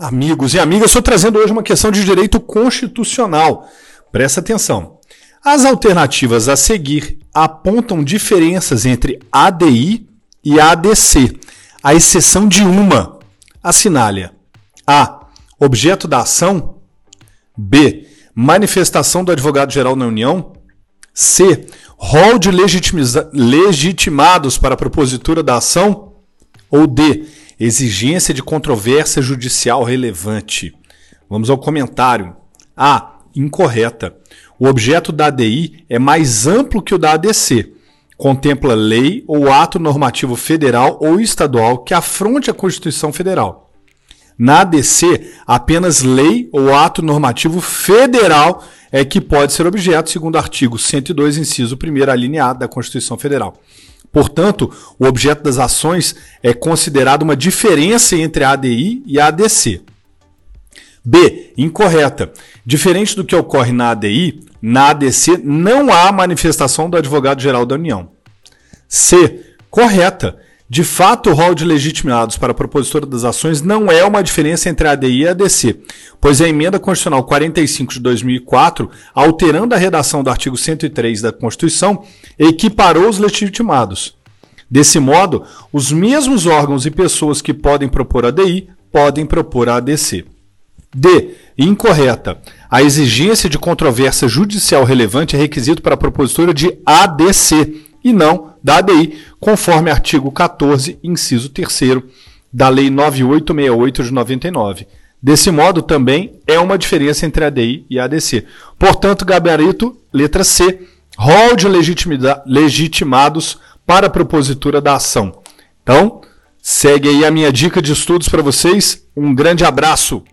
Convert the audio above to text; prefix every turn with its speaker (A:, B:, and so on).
A: Amigos e amigas, estou trazendo hoje uma questão de direito constitucional. Presta atenção. As alternativas a seguir apontam diferenças entre ADI e ADC, à exceção de uma. Assinale A. Objeto da ação. B. Manifestação do advogado-geral na União. C. Rol de legitimados para a propositura da ação. Ou D Exigência de controvérsia judicial relevante. Vamos ao comentário. A. Incorreta. O objeto da ADI é mais amplo que o da ADC. Contempla lei ou ato normativo federal ou estadual que afronte a Constituição Federal. Na ADC, apenas lei ou ato normativo federal é que pode ser objeto, segundo o artigo 102, inciso 1 alineado da Constituição Federal. Portanto, o objeto das ações é considerado uma diferença entre a ADI e a ADC. B. Incorreta. Diferente do que ocorre na ADI, na ADC não há manifestação do advogado-geral da União. C. Correta. De fato, o rol de legitimados para a propositura das ações não é uma diferença entre a ADI e a ADC, pois a emenda constitucional 45 de 2004, alterando a redação do artigo 103 da Constituição, equiparou os legitimados. Desse modo, os mesmos órgãos e pessoas que podem propor ADI podem propor a ADC. D. Incorreta. A exigência de controvérsia judicial relevante é requisito para a propositura de ADC e não da ADI, conforme artigo 14, inciso 3 da Lei 9868 de 99. Desse modo, também é uma diferença entre ADI e ADC. Portanto, gabarito, letra C, rol de legitimados para a propositura da ação. Então, segue aí a minha dica de estudos para vocês. Um grande abraço!